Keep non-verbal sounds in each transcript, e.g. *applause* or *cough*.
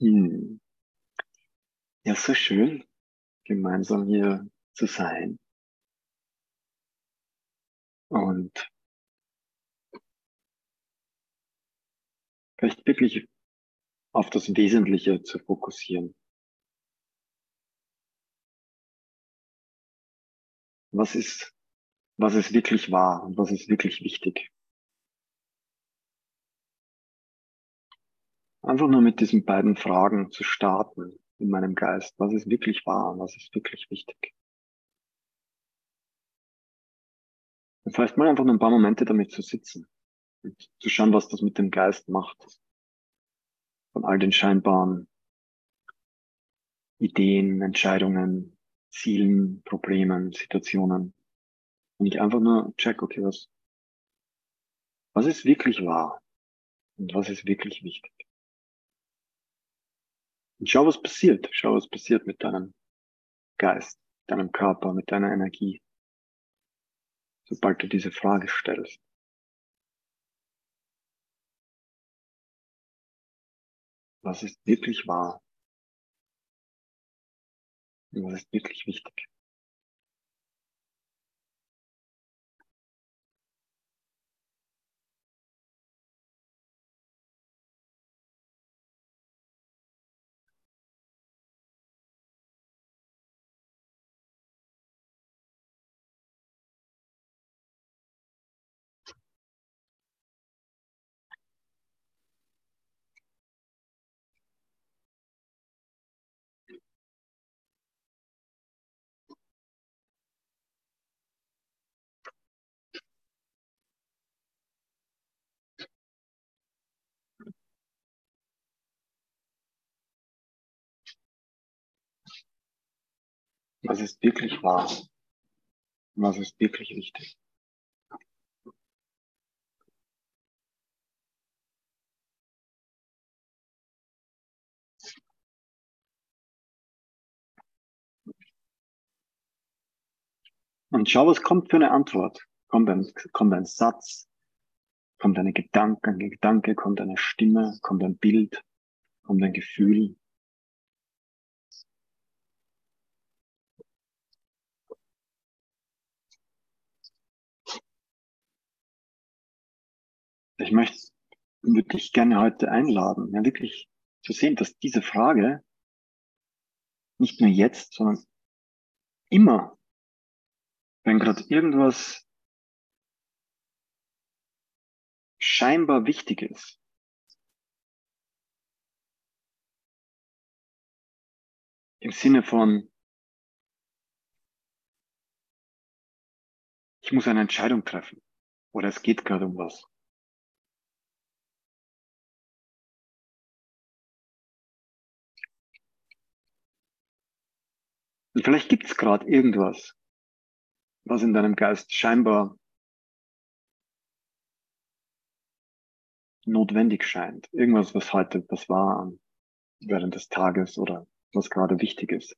Hm. Ja, so schön, gemeinsam hier zu sein und vielleicht wirklich auf das Wesentliche zu fokussieren. Was ist, was ist wirklich wahr und was ist wirklich wichtig? Einfach nur mit diesen beiden Fragen zu starten in meinem Geist. Was ist wirklich wahr was ist wirklich wichtig? Und vielleicht mal einfach nur ein paar Momente damit zu sitzen und zu schauen, was das mit dem Geist macht. Von all den scheinbaren Ideen, Entscheidungen, Zielen, Problemen, Situationen. Und ich einfach nur check, okay, was, was ist wirklich wahr? Und was ist wirklich wichtig? Und schau, was passiert. Schau, was passiert mit deinem Geist, deinem Körper, mit deiner Energie. Sobald du diese Frage stellst. Was ist wirklich wahr? Und was ist wirklich wichtig? Was ist wirklich wahr? Was ist wirklich wichtig? Und schau, was kommt für eine Antwort. Kommt ein, kommt ein Satz, kommt eine Gedanke, ein Gedanke, kommt eine Stimme, kommt ein Bild, kommt ein Gefühl. Ich möchte, würde dich gerne heute einladen, ja wirklich zu sehen, dass diese Frage nicht nur jetzt, sondern immer, wenn gerade irgendwas scheinbar wichtig ist, im Sinne von, ich muss eine Entscheidung treffen oder es geht gerade um was. Und vielleicht gibt es gerade irgendwas, was in deinem Geist scheinbar notwendig scheint. Irgendwas, was heute was war während des Tages oder was gerade wichtig ist.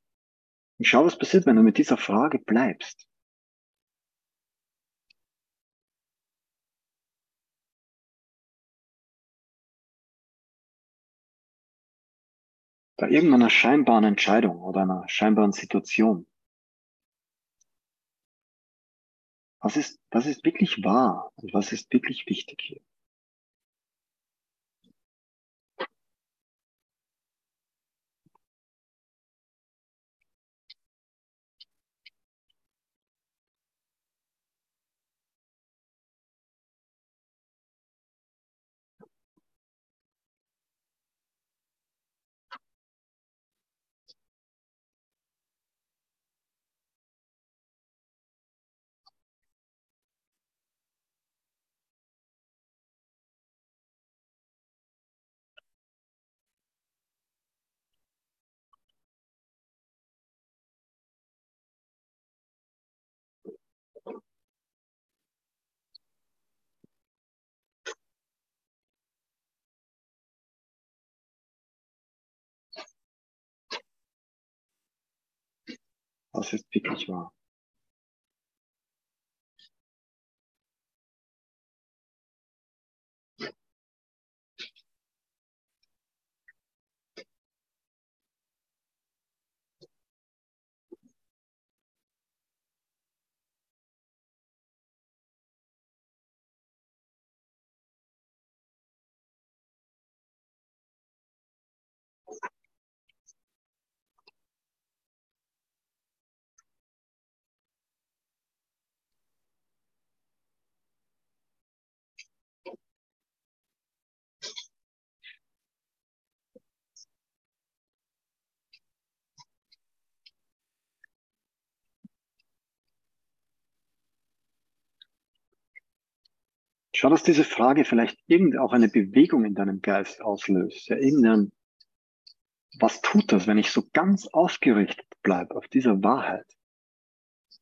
Und schau, was passiert, wenn du mit dieser Frage bleibst. Bei irgendeiner scheinbaren Entscheidung oder einer scheinbaren Situation. Was ist, was ist wirklich wahr und was ist wirklich wichtig hier? Was ist wirklich wahr? Schau, dass diese Frage vielleicht irgend auch eine Bewegung in deinem Geist auslöst. Ja, irgendein, was tut das, wenn ich so ganz ausgerichtet bleibe auf dieser Wahrheit?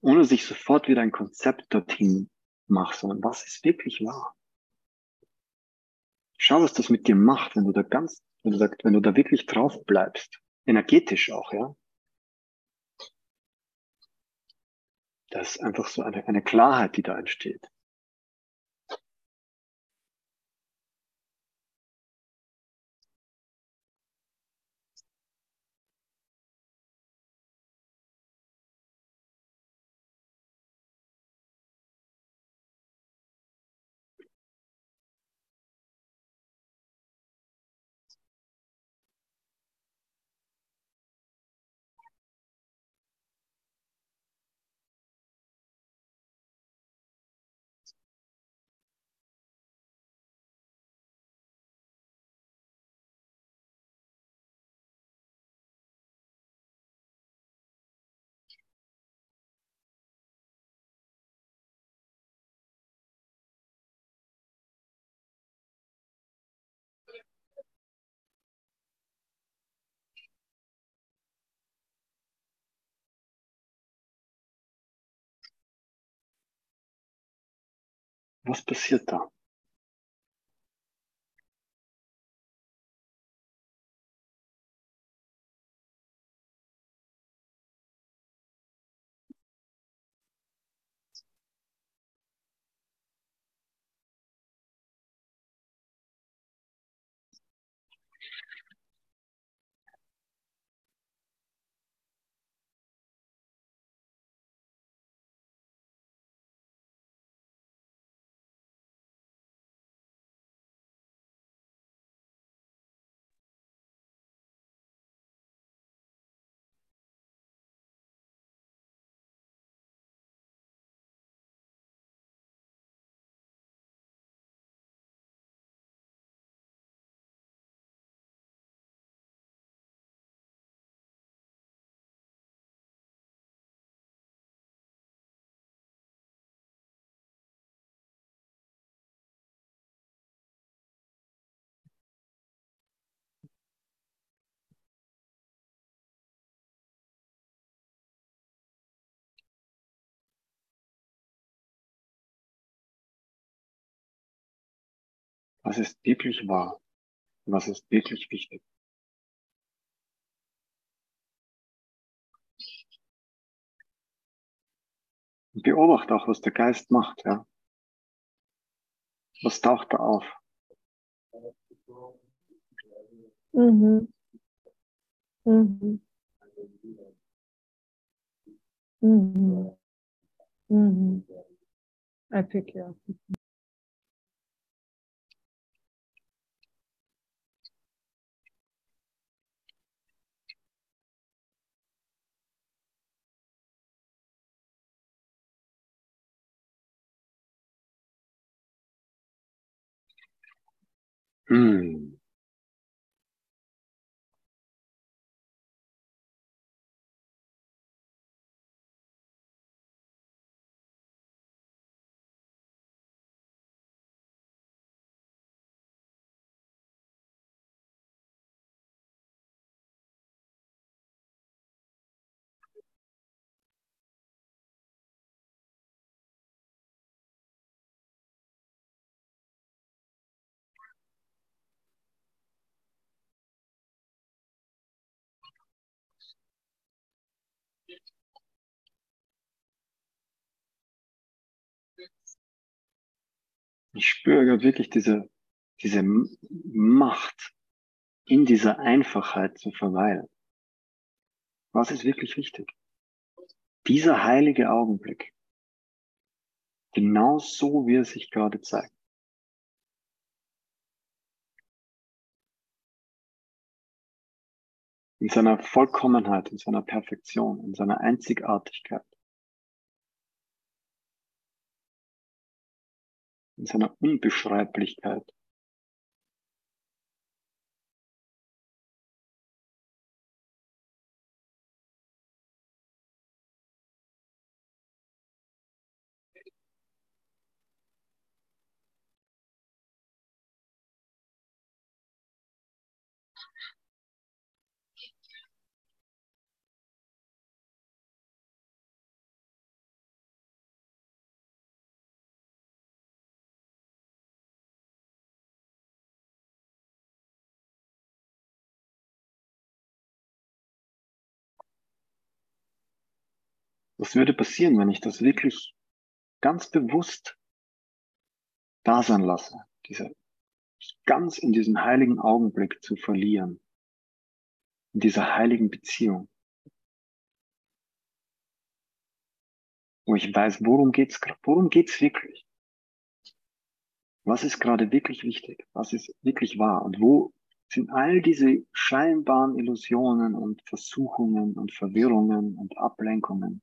Ohne dass ich sofort wieder ein Konzept dorthin mache, sondern was ist wirklich wahr? Schau, was das mit dir macht, wenn du da ganz, wenn du da, wenn du da wirklich drauf bleibst. Energetisch auch, ja. Das ist einfach so eine, eine Klarheit, die da entsteht. Was passiert da? Was ist wirklich wahr? Was ist wirklich wichtig? Und beobachte auch, was der Geist macht, ja. Was taucht da auf? Mhm. Mhm. Mhm. Mhm. I pick you up. Hm. Ich spüre gerade wirklich diese, diese Macht in dieser Einfachheit zu verweilen. Was ist wirklich wichtig? Dieser heilige Augenblick. Genau so, wie er sich gerade zeigt. In seiner Vollkommenheit, in seiner Perfektion, in seiner Einzigartigkeit. In seiner Unbeschreiblichkeit. Was würde passieren, wenn ich das wirklich ganz bewusst da sein lasse, diese, ganz in diesem heiligen Augenblick zu verlieren, in dieser heiligen Beziehung, wo ich weiß, worum geht's, worum geht's wirklich? Was ist gerade wirklich wichtig? Was ist wirklich wahr? Und wo sind all diese scheinbaren Illusionen und Versuchungen und Verwirrungen und Ablenkungen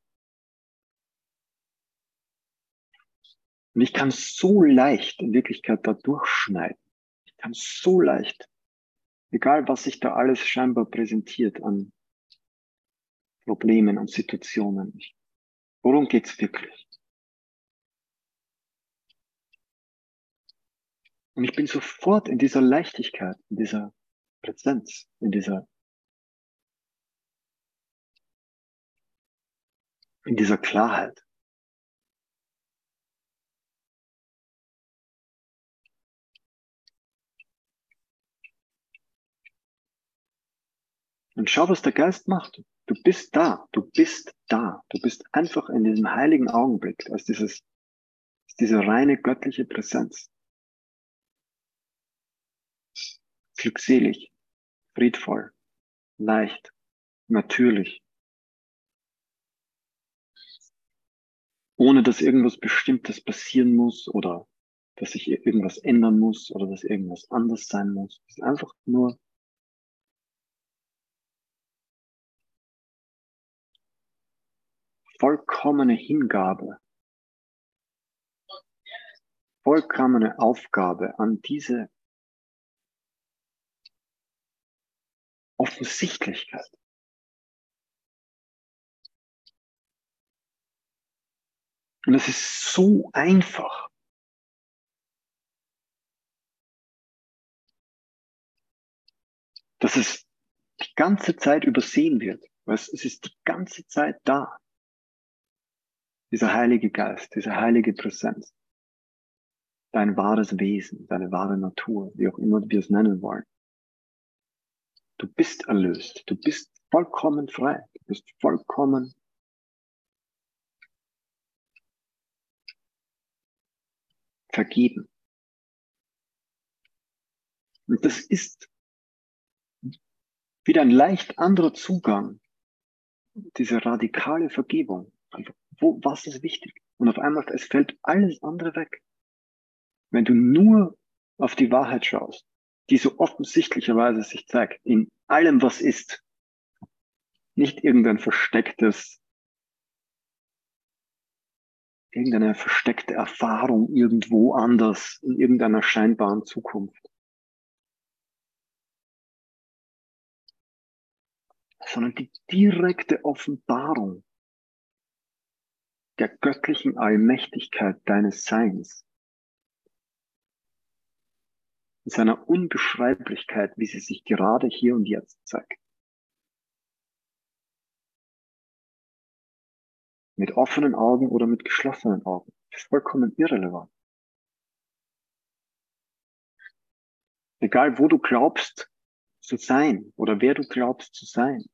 Und ich kann so leicht in Wirklichkeit da durchschneiden. Ich kann so leicht, egal was sich da alles scheinbar präsentiert an Problemen und Situationen. Worum geht's wirklich? Und ich bin sofort in dieser Leichtigkeit, in dieser Präsenz, in dieser, in dieser Klarheit. Und schau, was der Geist macht. Du bist da, du bist da, du bist einfach in diesem heiligen Augenblick, als dieses, als diese reine göttliche Präsenz. Glückselig, friedvoll, leicht, natürlich. Ohne dass irgendwas Bestimmtes passieren muss oder dass sich irgendwas ändern muss oder dass irgendwas anders sein muss. Es ist einfach nur vollkommene Hingabe, vollkommene Aufgabe an diese Offensichtlichkeit. Und es ist so einfach. Dass es die ganze Zeit übersehen wird. Es ist die ganze Zeit da dieser Heilige Geist, diese heilige Präsenz, dein wahres Wesen, deine wahre Natur, wie auch immer wir es nennen wollen. Du bist erlöst, du bist vollkommen frei, du bist vollkommen vergeben. Und das ist wieder ein leicht anderer Zugang, diese radikale Vergebung. Einfach wo, was ist wichtig? Und auf einmal, es fällt alles andere weg. Wenn du nur auf die Wahrheit schaust, die so offensichtlicherweise sich zeigt, in allem, was ist, nicht irgendein verstecktes, irgendeine versteckte Erfahrung irgendwo anders, in irgendeiner scheinbaren Zukunft. Sondern die direkte Offenbarung der göttlichen Allmächtigkeit deines Seins, in seiner Unbeschreiblichkeit, wie sie sich gerade hier und jetzt zeigt. Mit offenen Augen oder mit geschlossenen Augen. Vollkommen irrelevant. Egal wo du glaubst zu sein oder wer du glaubst zu sein.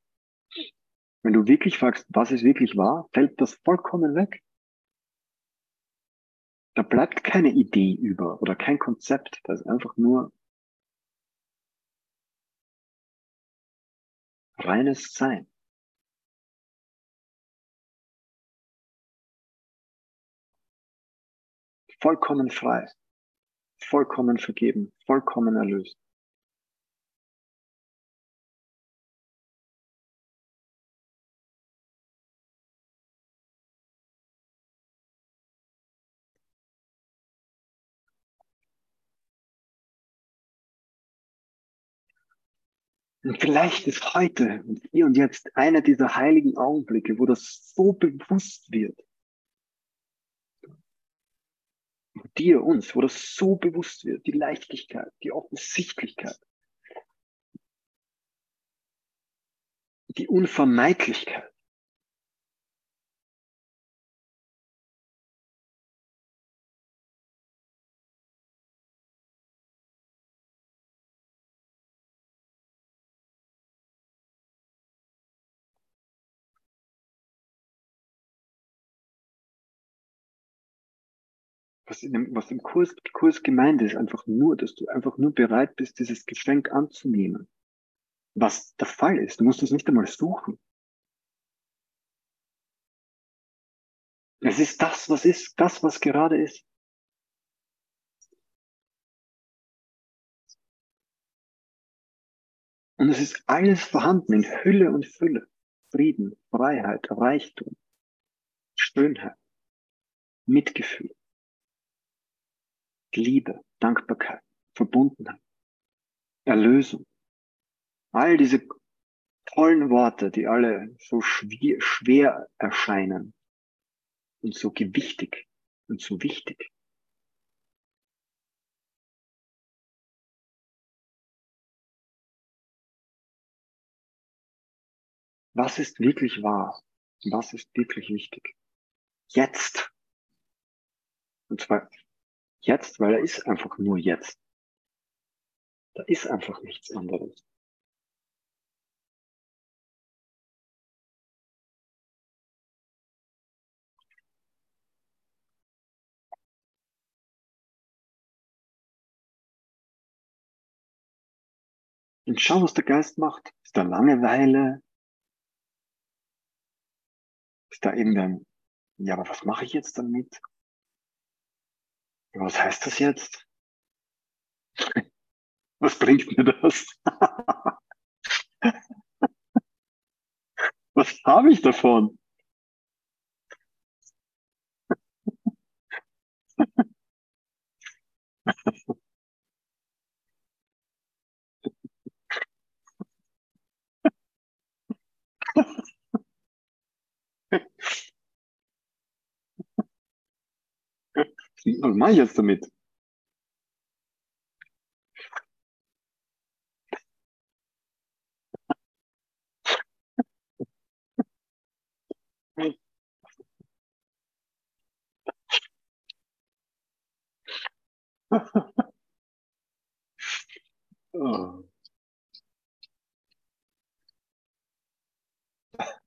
Wenn du wirklich fragst, was ist wirklich wahr, fällt das vollkommen weg. Da bleibt keine Idee über oder kein Konzept. Das ist einfach nur reines Sein. Vollkommen frei, vollkommen vergeben, vollkommen erlöst. Und vielleicht ist heute und hier und jetzt einer dieser heiligen Augenblicke, wo das so bewusst wird. Dir, uns, wo das so bewusst wird, die Leichtigkeit, die Offensichtlichkeit, die Unvermeidlichkeit. Was, in dem, was im Kurs, Kurs gemeint ist, einfach nur, dass du einfach nur bereit bist, dieses Geschenk anzunehmen. Was der Fall ist. Du musst es nicht einmal suchen. Es ist das, was ist, das, was gerade ist. Und es ist alles vorhanden in Hülle und Fülle. Frieden, Freiheit, Reichtum, Schönheit, Mitgefühl. Liebe, Dankbarkeit, Verbundenheit, Erlösung. All diese tollen Worte, die alle so schwer, schwer erscheinen und so gewichtig und so wichtig. Was ist wirklich wahr? Was ist wirklich wichtig? Jetzt. Und zwar Jetzt, weil er ist einfach nur jetzt. Da ist einfach nichts anderes. Und schau, was der Geist macht. Ist da Langeweile? Ist da irgendein, ja, aber was mache ich jetzt damit? Was heißt das jetzt? Was bringt mir das? Was habe ich davon? Was mache ich jetzt damit? oh. *laughs*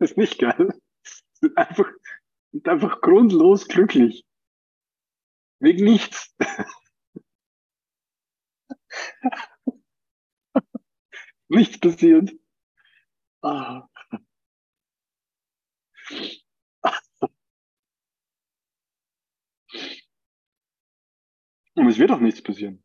Das ist nicht geil. Das ist einfach und einfach grundlos glücklich. Wegen nichts. *laughs* nichts passiert. Ah. Und es wird auch nichts passieren.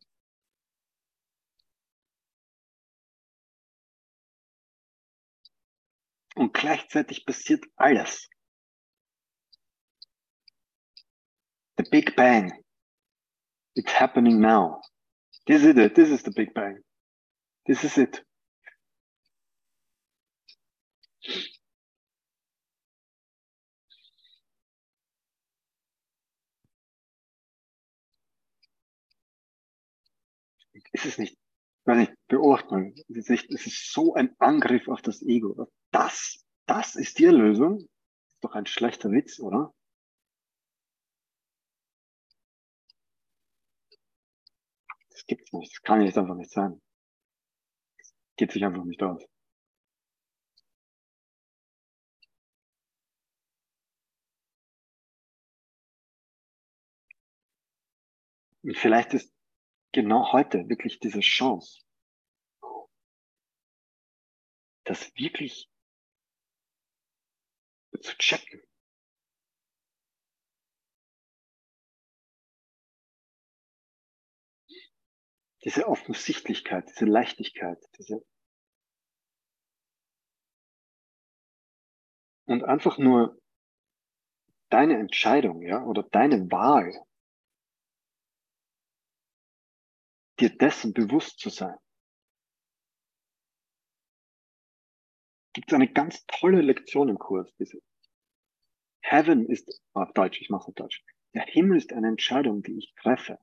Und gleichzeitig passiert alles. The Big Bang. It's happening now. This is it. This is the Big Bang. This is it. Ist es nicht, weiß nicht, beobachten, es ist, es ist so ein Angriff auf das Ego. Das, das ist die Erlösung. Ist doch ein schlechter Witz, oder? Das gibt's nicht. Das kann jetzt einfach nicht sein. Das geht sich einfach nicht aus. Und vielleicht ist genau heute wirklich diese Chance, das wirklich zu checken. Diese Offensichtlichkeit, diese Leichtigkeit, diese und einfach nur deine Entscheidung, ja, oder deine Wahl, dir dessen bewusst zu sein. Gibt es eine ganz tolle Lektion im Kurs, diese Heaven ist, auf Deutsch, ich mache auf Deutsch. Der Himmel ist eine Entscheidung, die ich treffe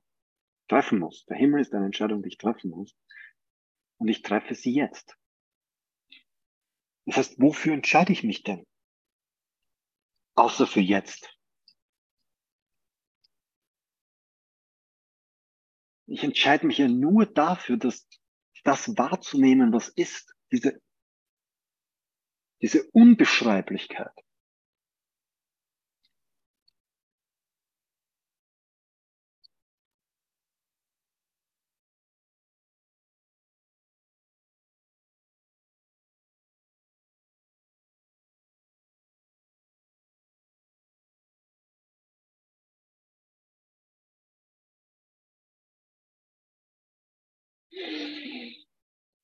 treffen muss. Der Himmel ist eine Entscheidung, die ich treffen muss. Und ich treffe sie jetzt. Das heißt, wofür entscheide ich mich denn? Außer für jetzt. Ich entscheide mich ja nur dafür, dass das wahrzunehmen, was ist, diese, diese Unbeschreiblichkeit.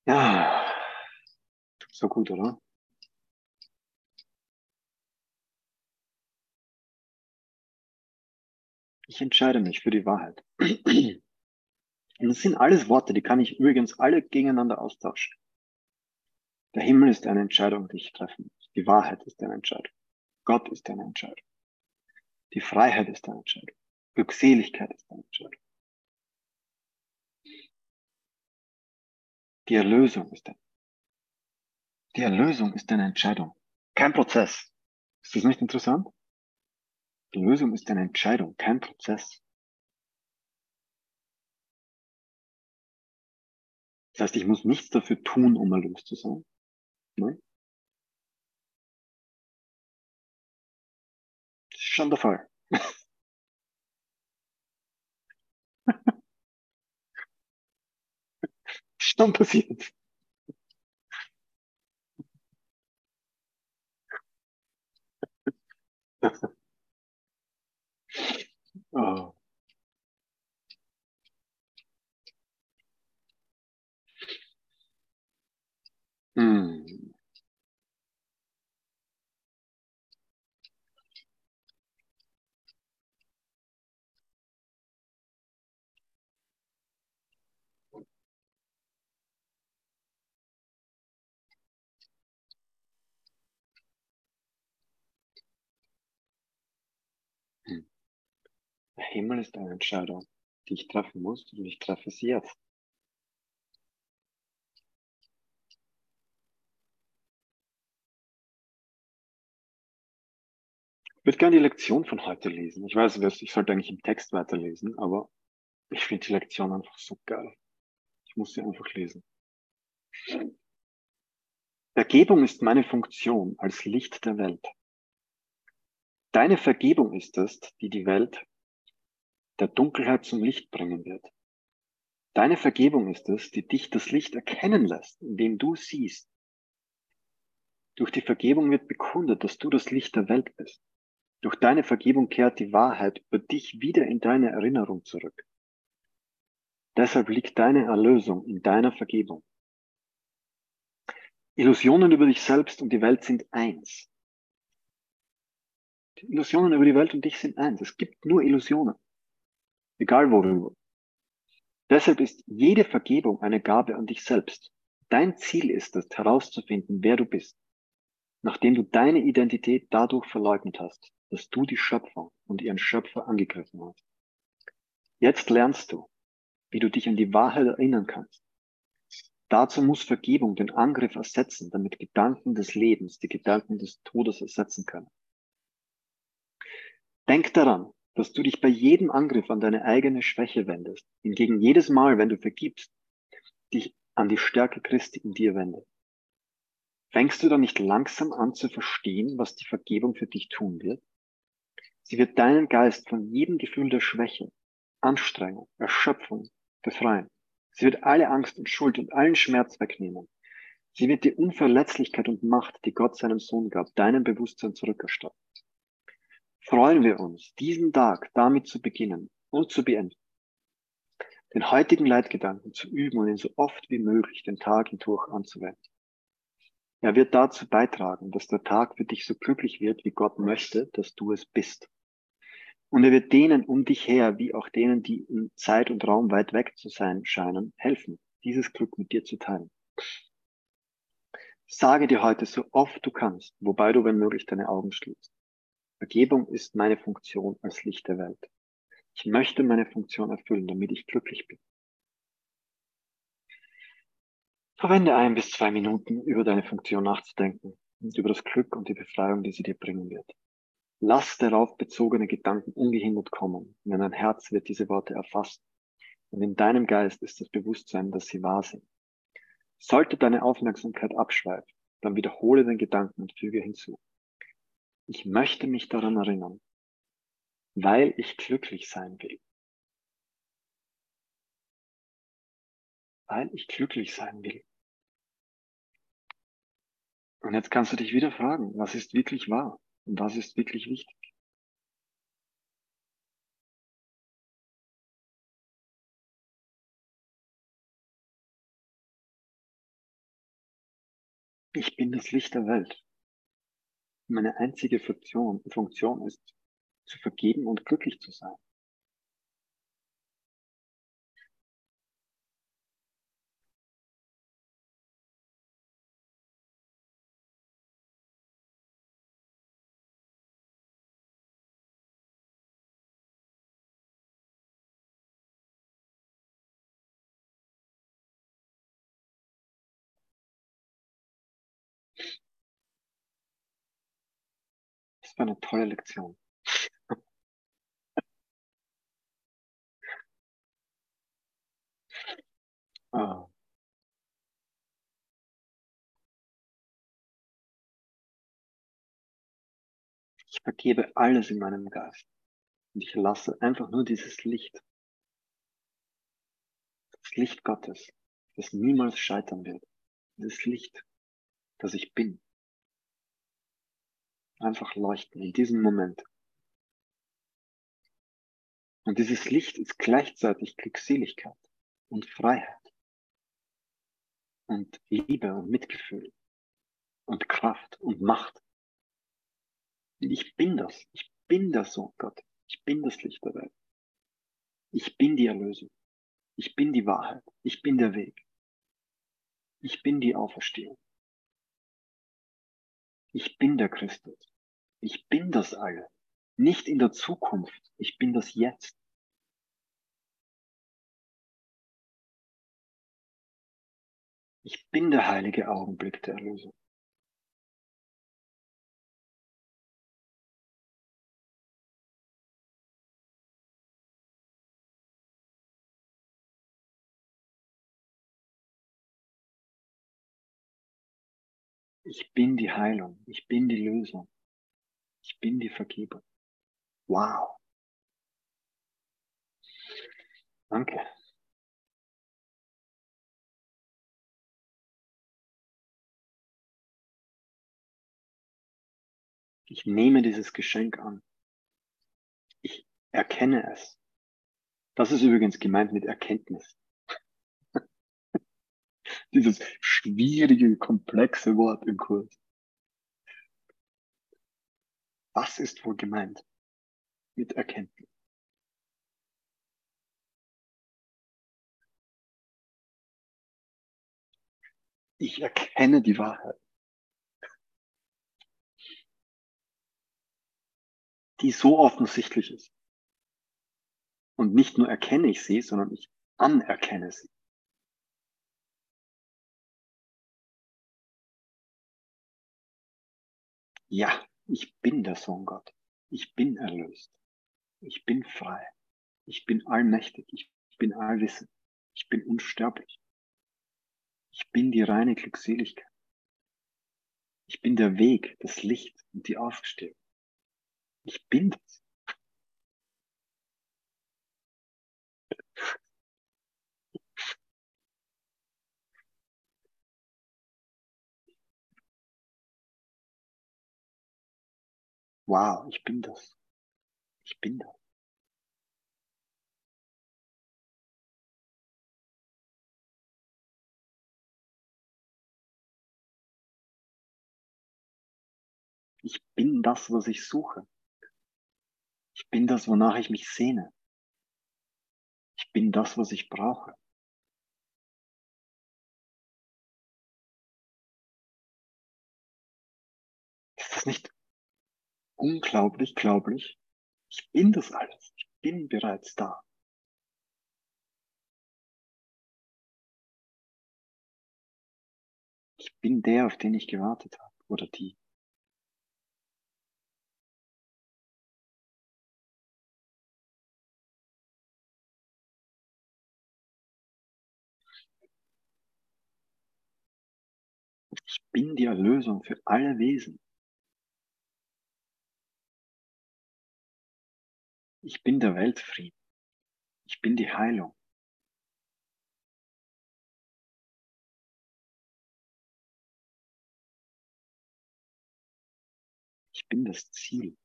Ja, so gut, oder? Ich entscheide mich für die Wahrheit. Und das sind alles Worte, die kann ich übrigens alle gegeneinander austauschen. Der Himmel ist eine Entscheidung, die ich treffen muss. Die Wahrheit ist eine Entscheidung. Gott ist eine Entscheidung. Die Freiheit ist eine Entscheidung. Glückseligkeit ist eine Entscheidung. Die Erlösung ist eine, die Erlösung ist eine Entscheidung, kein Prozess. Ist das nicht interessant? Die Lösung ist eine Entscheidung, kein Prozess. Das heißt, ich muss nichts dafür tun, um erlöst zu sein. Nein? Das ist schon der Fall. *laughs* schon passiert. oh. Hm. Himmel ist eine Entscheidung, die ich treffen muss und ich treffe sie jetzt. Ich würde gerne die Lektion von heute lesen. Ich weiß, ich sollte eigentlich im Text weiterlesen, aber ich finde die Lektion einfach so geil. Ich muss sie einfach lesen. Vergebung ist meine Funktion als Licht der Welt. Deine Vergebung ist es, die die Welt der Dunkelheit zum Licht bringen wird. Deine Vergebung ist es, die dich das Licht erkennen lässt, indem du siehst. Durch die Vergebung wird bekundet, dass du das Licht der Welt bist. Durch deine Vergebung kehrt die Wahrheit über dich wieder in deine Erinnerung zurück. Deshalb liegt deine Erlösung in deiner Vergebung. Illusionen über dich selbst und die Welt sind eins. Die Illusionen über die Welt und dich sind eins. Es gibt nur Illusionen egal worüber. Deshalb ist jede Vergebung eine Gabe an dich selbst. Dein Ziel ist es, herauszufinden, wer du bist, nachdem du deine Identität dadurch verleugnet hast, dass du die Schöpfung und ihren Schöpfer angegriffen hast. Jetzt lernst du, wie du dich an die Wahrheit erinnern kannst. Dazu muss Vergebung den Angriff ersetzen, damit Gedanken des Lebens die Gedanken des Todes ersetzen können. Denk daran, dass du dich bei jedem Angriff an deine eigene Schwäche wendest, hingegen jedes Mal, wenn du vergibst, dich an die Stärke Christi in dir wendest. Fängst du dann nicht langsam an zu verstehen, was die Vergebung für dich tun wird? Sie wird deinen Geist von jedem Gefühl der Schwäche, Anstrengung, Erschöpfung befreien. Sie wird alle Angst und Schuld und allen Schmerz wegnehmen. Sie wird die Unverletzlichkeit und Macht, die Gott seinem Sohn gab, deinem Bewusstsein zurückerstatten freuen wir uns, diesen Tag damit zu beginnen und zu beenden. Den heutigen Leitgedanken zu üben und ihn so oft wie möglich den Tag hindurch anzuwenden. Er wird dazu beitragen, dass der Tag für dich so glücklich wird, wie Gott möchte, dass du es bist. Und er wird denen um dich her, wie auch denen, die in Zeit und Raum weit weg zu sein scheinen, helfen, dieses Glück mit dir zu teilen. Sage dir heute so oft du kannst, wobei du, wenn möglich, deine Augen schließt. Vergebung ist meine Funktion als Licht der Welt. Ich möchte meine Funktion erfüllen, damit ich glücklich bin. Verwende ein bis zwei Minuten, über deine Funktion nachzudenken und über das Glück und die Befreiung, die sie dir bringen wird. Lass darauf bezogene Gedanken ungehindert kommen, denn dein Herz wird diese Worte erfassen. Und in deinem Geist ist das Bewusstsein, dass sie wahr sind. Sollte deine Aufmerksamkeit abschweifen, dann wiederhole den Gedanken und füge hinzu. Ich möchte mich daran erinnern, weil ich glücklich sein will. Weil ich glücklich sein will. Und jetzt kannst du dich wieder fragen, was ist wirklich wahr und was ist wirklich wichtig? Ich bin das Licht der Welt. Meine einzige Funktion, Funktion ist, zu vergeben und glücklich zu sein. War eine tolle Lektion. *laughs* ah. Ich vergebe alles in meinem Geist. Und ich lasse einfach nur dieses Licht. Das Licht Gottes, das niemals scheitern wird. Dieses Licht, das ich bin einfach leuchten in diesem Moment. Und dieses Licht ist gleichzeitig Glückseligkeit und Freiheit und Liebe und Mitgefühl und Kraft und Macht. Ich bin das. Ich bin der Sohn Gott. Ich bin das Licht der Welt. Ich bin die Erlösung. Ich bin die Wahrheit. Ich bin der Weg. Ich bin die Auferstehung. Ich bin der Christus. Ich bin das alle. Nicht in der Zukunft. Ich bin das jetzt. Ich bin der heilige Augenblick der Erlösung. Ich bin die Heilung. Ich bin die Lösung. Ich bin die Vergebung. Wow. Danke. Ich nehme dieses Geschenk an. Ich erkenne es. Das ist übrigens gemeint mit Erkenntnis. *laughs* Dieses schwierige, komplexe Wort im Kurs. Was ist wohl gemeint mit Erkenntnis? Ich erkenne die Wahrheit. Die so offensichtlich ist. Und nicht nur erkenne ich sie, sondern ich anerkenne sie. Ja, ich bin der Sohn Gott. Ich bin erlöst. Ich bin frei. Ich bin allmächtig. Ich bin allwissend. Ich bin unsterblich. Ich bin die reine Glückseligkeit. Ich bin der Weg, das Licht und die Aufstehung. Ich bin das. Wow, ich bin das. Ich bin das. Ich bin das, was ich suche. Ich bin das, wonach ich mich sehne. Ich bin das, was ich brauche. Ist das nicht unglaublich, glaublich. Ich bin das alles. Ich bin bereits da. Ich bin der, auf den ich gewartet habe, oder die. Ich bin die Erlösung für alle Wesen. Ich bin der Weltfrieden. Ich bin die Heilung. Ich bin das Ziel.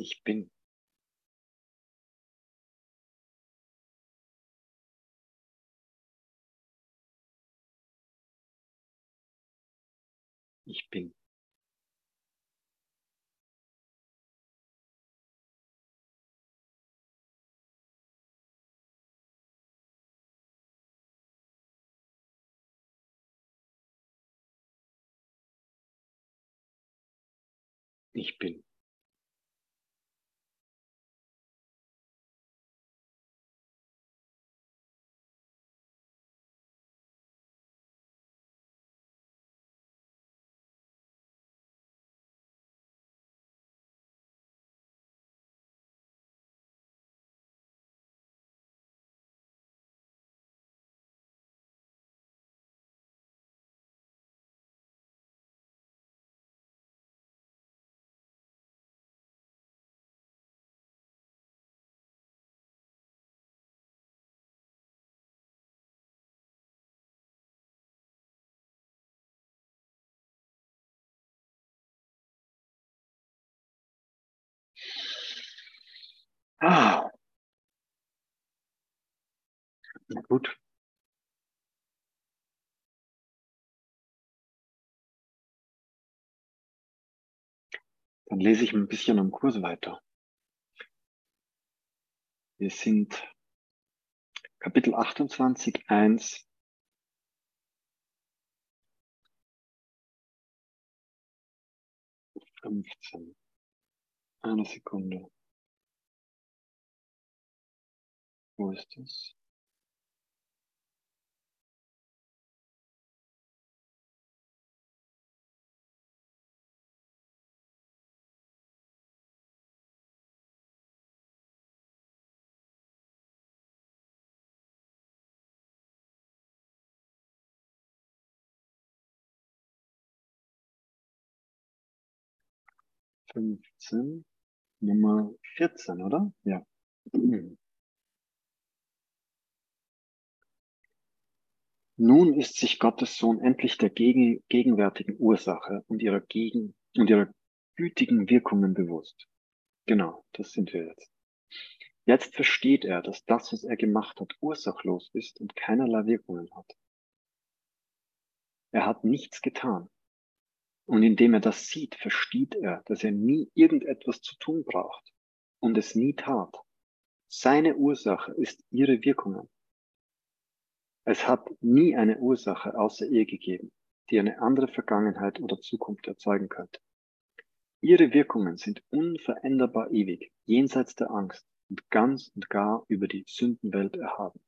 Ich bin. Ich bin. Ich bin. Ah. Gut. Dann lese ich ein bisschen am Kurs weiter. Wir sind Kapitel 28, 1. Fünfzehn. Eine Sekunde. Wo ist es? Fünfzehn, Nummer vierzehn, oder? Ja. Nun ist sich Gottes Sohn endlich der gegen, gegenwärtigen Ursache und ihrer, gegen, und ihrer gütigen Wirkungen bewusst. Genau, das sind wir jetzt. Jetzt versteht er, dass das, was er gemacht hat, ursachlos ist und keinerlei Wirkungen hat. Er hat nichts getan. Und indem er das sieht, versteht er, dass er nie irgendetwas zu tun braucht und es nie tat. Seine Ursache ist ihre Wirkungen. Es hat nie eine Ursache außer ihr gegeben, die eine andere Vergangenheit oder Zukunft erzeugen könnte. Ihre Wirkungen sind unveränderbar ewig, jenseits der Angst und ganz und gar über die Sündenwelt erhaben.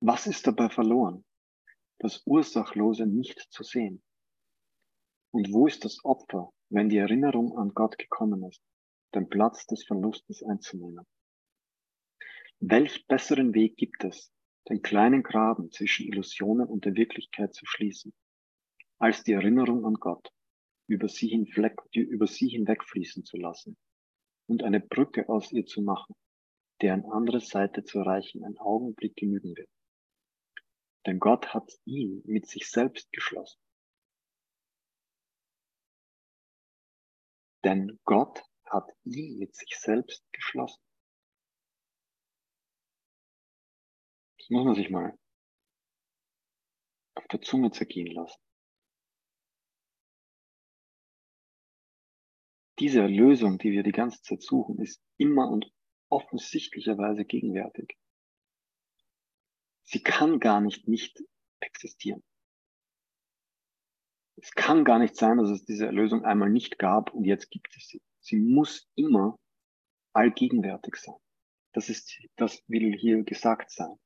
Was ist dabei verloren? Das Ursachlose nicht zu sehen. Und wo ist das Opfer, wenn die Erinnerung an Gott gekommen ist, den Platz des Verlustes einzunehmen? Welch besseren Weg gibt es, den kleinen Graben zwischen Illusionen und der Wirklichkeit zu schließen, als die Erinnerung an Gott über sie, hinfleck, über sie hinwegfließen zu lassen und eine Brücke aus ihr zu machen, deren andere Seite zu erreichen ein Augenblick genügen wird. Denn Gott hat ihn mit sich selbst geschlossen. Denn Gott hat ihn mit sich selbst geschlossen. Das muss man sich mal auf der Zunge zergehen lassen. Diese Erlösung, die wir die ganze Zeit suchen, ist immer und offensichtlicherweise gegenwärtig. Sie kann gar nicht nicht existieren. Es kann gar nicht sein, dass es diese Erlösung einmal nicht gab und jetzt gibt es sie. Sie muss immer allgegenwärtig sein. Das ist, das will hier gesagt sein.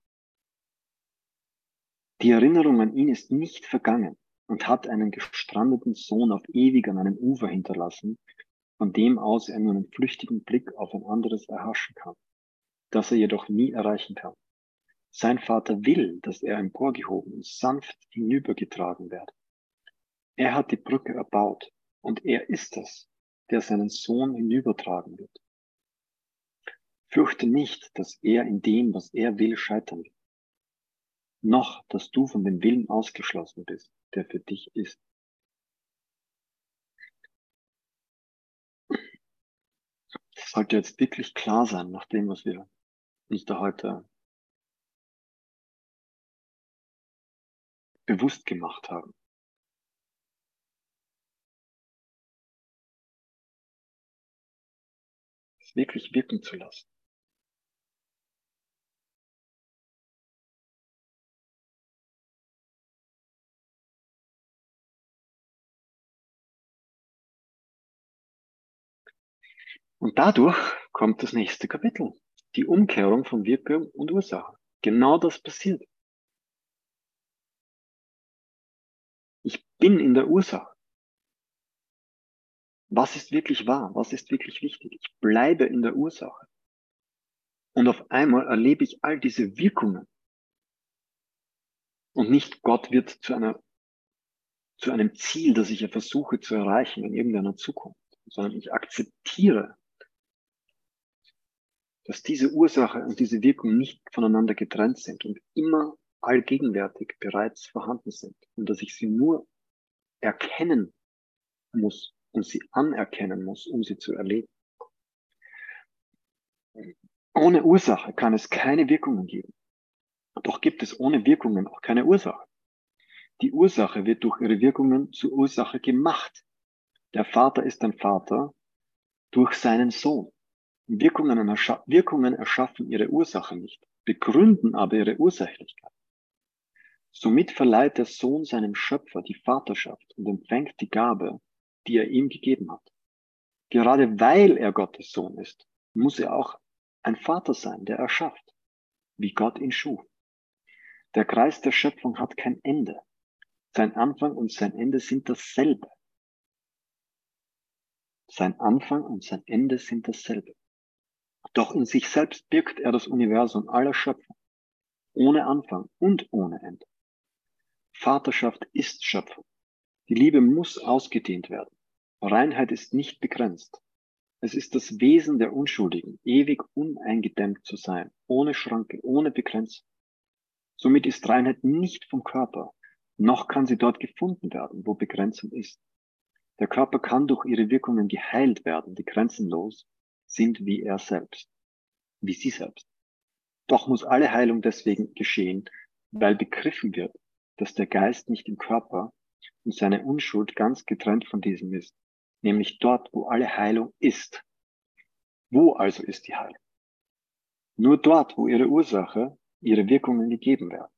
Die Erinnerung an ihn ist nicht vergangen und hat einen gestrandeten Sohn auf ewig an einem Ufer hinterlassen, von dem aus er nur einen flüchtigen Blick auf ein anderes erhaschen kann, das er jedoch nie erreichen kann. Sein Vater will, dass er emporgehoben und sanft hinübergetragen werde. Er hat die Brücke erbaut und er ist es, der seinen Sohn hinübertragen wird. Fürchte nicht, dass er in dem, was er will, scheitern wird. Noch, dass du von dem Willen ausgeschlossen bist, der für dich ist. Das sollte jetzt wirklich klar sein, nach dem, was wir uns da heute bewusst gemacht haben. Es wirklich wirken zu lassen. Und dadurch kommt das nächste Kapitel. Die Umkehrung von Wirkung und Ursache. Genau das passiert. Bin in der Ursache. Was ist wirklich wahr? Was ist wirklich wichtig? Ich bleibe in der Ursache. Und auf einmal erlebe ich all diese Wirkungen. Und nicht Gott wird zu einer, zu einem Ziel, das ich ja versuche zu erreichen in irgendeiner Zukunft, sondern ich akzeptiere dass diese Ursache und diese Wirkung nicht voneinander getrennt sind und immer allgegenwärtig bereits vorhanden sind und dass ich sie nur erkennen muss und sie anerkennen muss, um sie zu erleben. Ohne Ursache kann es keine Wirkungen geben. Doch gibt es ohne Wirkungen auch keine Ursache. Die Ursache wird durch ihre Wirkungen zur Ursache gemacht. Der Vater ist ein Vater durch seinen Sohn. Wirkungen, Wirkungen erschaffen ihre Ursache nicht, begründen aber ihre Ursächlichkeit. Somit verleiht der Sohn seinem Schöpfer die Vaterschaft und empfängt die Gabe, die er ihm gegeben hat. Gerade weil er Gottes Sohn ist, muss er auch ein Vater sein, der erschafft, wie Gott ihn schuf. Der Kreis der Schöpfung hat kein Ende. Sein Anfang und sein Ende sind dasselbe. Sein Anfang und sein Ende sind dasselbe. Doch in sich selbst birgt er das Universum aller Schöpfung, ohne Anfang und ohne Ende. Vaterschaft ist Schöpfung. Die Liebe muss ausgedehnt werden. Reinheit ist nicht begrenzt. Es ist das Wesen der Unschuldigen, ewig uneingedämmt zu sein, ohne Schranke, ohne Begrenzung. Somit ist Reinheit nicht vom Körper, noch kann sie dort gefunden werden, wo Begrenzung ist. Der Körper kann durch ihre Wirkungen geheilt werden, die grenzenlos sind wie er selbst, wie sie selbst. Doch muss alle Heilung deswegen geschehen, weil begriffen wird, dass der Geist nicht im Körper und seine Unschuld ganz getrennt von diesem ist, nämlich dort, wo alle Heilung ist. Wo also ist die Heilung? Nur dort, wo ihre Ursache, ihre Wirkungen gegeben werden.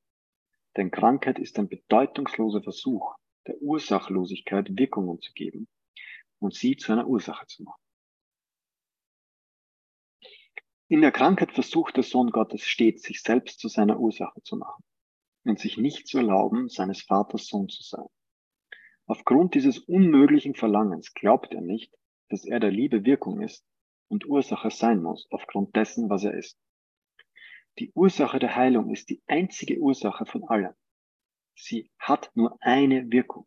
Denn Krankheit ist ein bedeutungsloser Versuch, der Ursachlosigkeit Wirkungen zu geben und sie zu einer Ursache zu machen. In der Krankheit versucht der Sohn Gottes stets, sich selbst zu seiner Ursache zu machen und sich nicht zu erlauben, seines Vaters Sohn zu sein. Aufgrund dieses unmöglichen Verlangens glaubt er nicht, dass er der Liebe Wirkung ist und Ursache sein muss, aufgrund dessen, was er ist. Die Ursache der Heilung ist die einzige Ursache von allem. Sie hat nur eine Wirkung.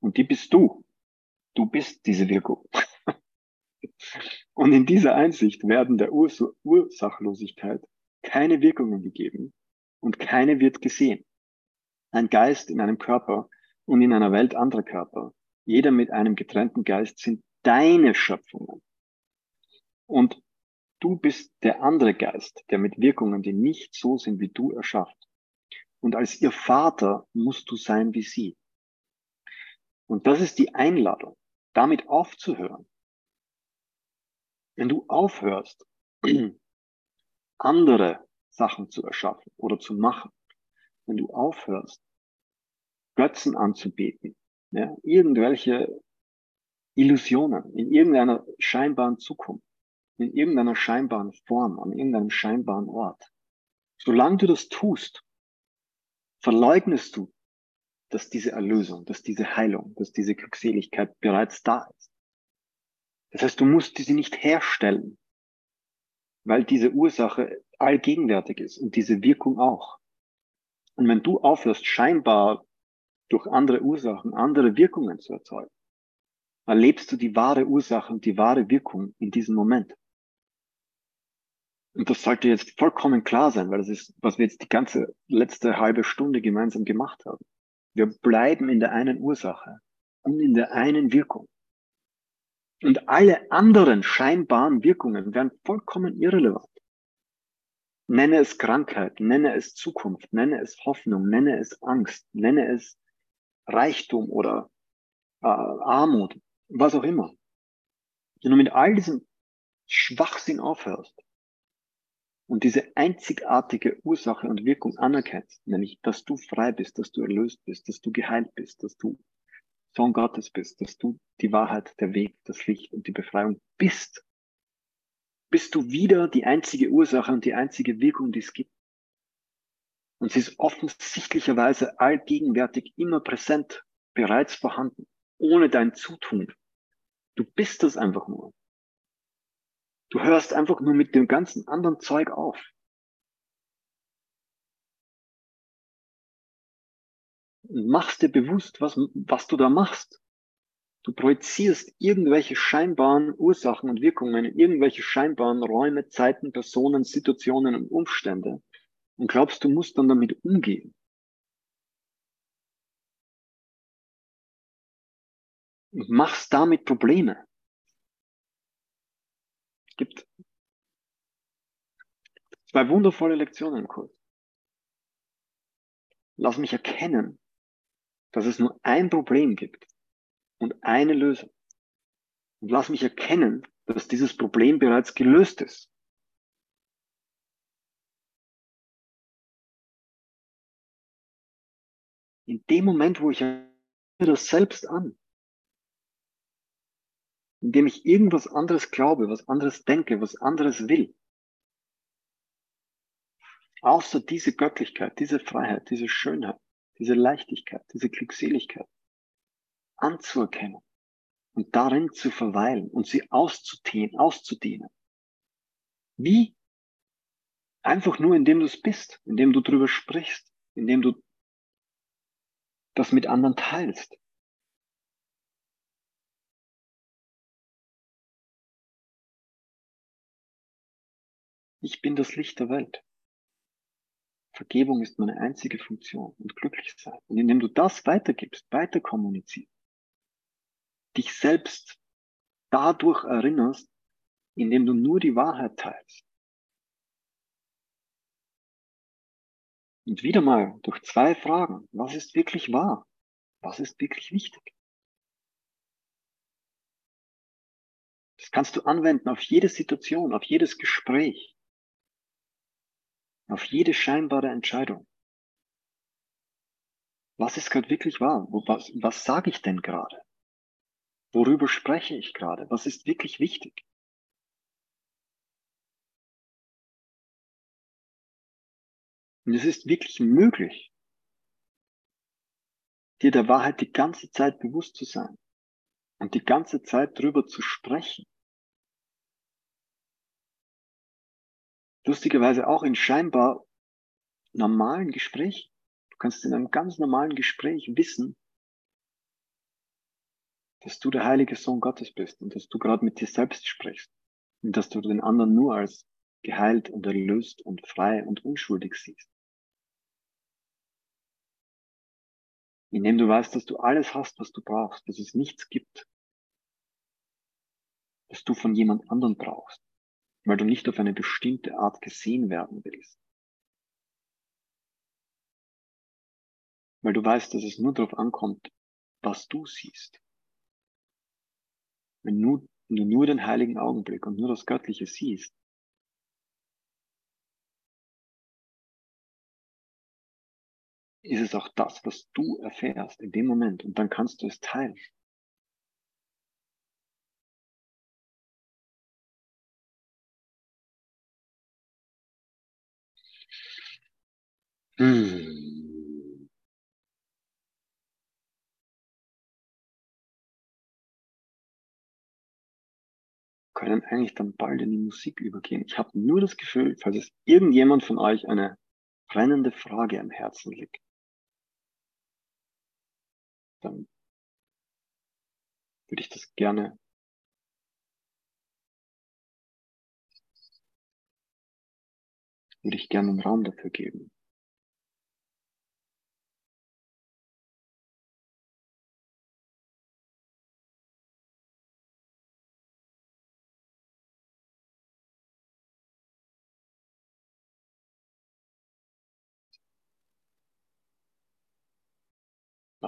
Und die bist du. Du bist diese Wirkung. *laughs* Und in dieser Einsicht werden der Urs Ursachlosigkeit keine Wirkungen gegeben und keine wird gesehen. Ein Geist in einem Körper und in einer Welt anderer Körper, jeder mit einem getrennten Geist sind deine Schöpfungen. Und du bist der andere Geist, der mit Wirkungen, die nicht so sind wie du, erschafft. Und als ihr Vater musst du sein wie sie. Und das ist die Einladung, damit aufzuhören. Wenn du aufhörst, *clears throat* andere Sachen zu erschaffen oder zu machen, wenn du aufhörst, Götzen anzubeten, ja, irgendwelche Illusionen in irgendeiner scheinbaren Zukunft, in irgendeiner scheinbaren Form, an irgendeinem scheinbaren Ort. Solange du das tust, verleugnest du, dass diese Erlösung, dass diese Heilung, dass diese Glückseligkeit bereits da ist. Das heißt, du musst sie nicht herstellen, weil diese Ursache allgegenwärtig ist und diese Wirkung auch. Und wenn du aufhörst, scheinbar durch andere Ursachen andere Wirkungen zu erzeugen, erlebst du die wahre Ursache und die wahre Wirkung in diesem Moment. Und das sollte jetzt vollkommen klar sein, weil das ist, was wir jetzt die ganze letzte halbe Stunde gemeinsam gemacht haben. Wir bleiben in der einen Ursache und in der einen Wirkung. Und alle anderen scheinbaren Wirkungen werden vollkommen irrelevant. Nenne es Krankheit, nenne es Zukunft, nenne es Hoffnung, nenne es Angst, nenne es Reichtum oder äh, Armut, was auch immer. Wenn du mit all diesem Schwachsinn aufhörst, und diese einzigartige Ursache und Wirkung anerkennst, nämlich, dass du frei bist, dass du erlöst bist, dass du geheilt bist, dass du Sohn Gottes bist, dass du die Wahrheit, der Weg, das Licht und die Befreiung bist, bist du wieder die einzige Ursache und die einzige Wirkung, die es gibt. Und sie ist offensichtlicherweise allgegenwärtig immer präsent, bereits vorhanden, ohne dein Zutun. Du bist das einfach nur. Du hörst einfach nur mit dem ganzen anderen Zeug auf. Machst dir bewusst, was, was du da machst. Du projizierst irgendwelche scheinbaren Ursachen und Wirkungen irgendwelche scheinbaren Räume, Zeiten, Personen, Situationen und Umstände und glaubst, du musst dann damit umgehen. Und machst damit Probleme gibt zwei wundervolle Lektionen im Kurs. Lass mich erkennen, dass es nur ein Problem gibt und eine Lösung. Und lass mich erkennen, dass dieses Problem bereits gelöst ist. In dem Moment, wo ich das selbst an, indem ich irgendwas anderes glaube, was anderes denke, was anderes will. Außer diese Göttlichkeit, diese Freiheit, diese Schönheit, diese Leichtigkeit, diese Glückseligkeit anzuerkennen und darin zu verweilen und sie auszudehnen, auszudehnen. Wie? Einfach nur, indem du es bist, indem du drüber sprichst, indem du das mit anderen teilst, Ich bin das Licht der Welt. Vergebung ist meine einzige Funktion und glücklich sein. Und indem du das weitergibst, weiter kommunizierst, dich selbst dadurch erinnerst, indem du nur die Wahrheit teilst. Und wieder mal durch zwei Fragen. Was ist wirklich wahr? Was ist wirklich wichtig? Das kannst du anwenden auf jede Situation, auf jedes Gespräch auf jede scheinbare Entscheidung. Was ist gerade wirklich wahr? Was, was sage ich denn gerade? Worüber spreche ich gerade? Was ist wirklich wichtig? Und es ist wirklich möglich, dir der Wahrheit die ganze Zeit bewusst zu sein und die ganze Zeit drüber zu sprechen lustigerweise auch in scheinbar normalen Gespräch, du kannst in einem ganz normalen Gespräch wissen, dass du der heilige Sohn Gottes bist und dass du gerade mit dir selbst sprichst und dass du den anderen nur als geheilt und erlöst und frei und unschuldig siehst. Indem du weißt, dass du alles hast, was du brauchst, dass es nichts gibt, was du von jemand anderen brauchst, weil du nicht auf eine bestimmte Art gesehen werden willst. Weil du weißt, dass es nur darauf ankommt, was du siehst. Wenn du, wenn du nur den heiligen Augenblick und nur das Göttliche siehst, ist es auch das, was du erfährst in dem Moment und dann kannst du es teilen. Hm. Können eigentlich dann bald in die Musik übergehen. Ich habe nur das Gefühl, falls es irgendjemand von euch eine brennende Frage am Herzen liegt, dann würde ich das gerne würde ich gerne einen Raum dafür geben.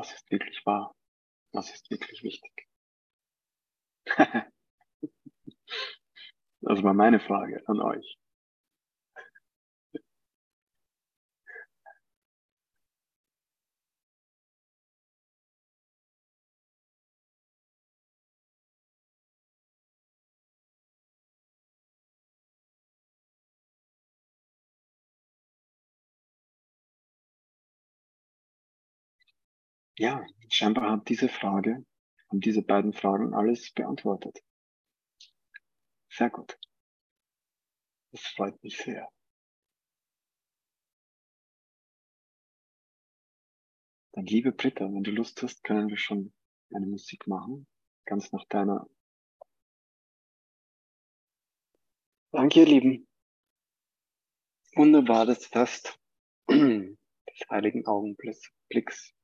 Was ist wirklich wahr? Was ist wirklich wichtig? *laughs* das war meine Frage an euch. Ja, scheinbar hat diese Frage und diese beiden Fragen alles beantwortet. Sehr gut. Das freut mich sehr. Dann liebe Britta, wenn du Lust hast, können wir schon eine Musik machen. Ganz nach deiner. Danke, ihr Lieben. Wunderbares Fest des heiligen Augenblicks.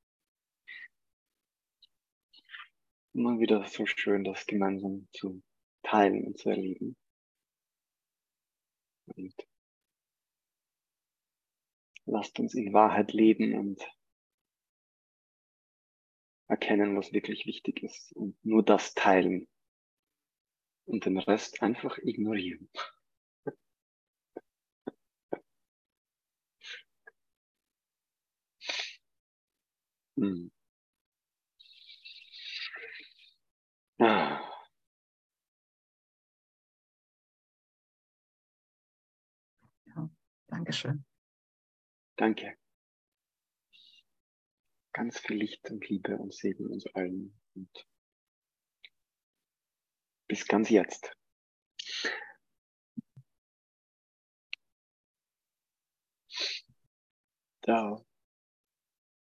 Immer wieder so schön, das gemeinsam zu teilen und zu erleben. Und lasst uns in Wahrheit leben und erkennen, was wirklich wichtig ist und nur das teilen und den Rest einfach ignorieren. *laughs* hm. Ah. Ja, Dankeschön. Danke. Ganz viel Licht und Liebe und Segen uns allen und bis ganz jetzt. Ciao.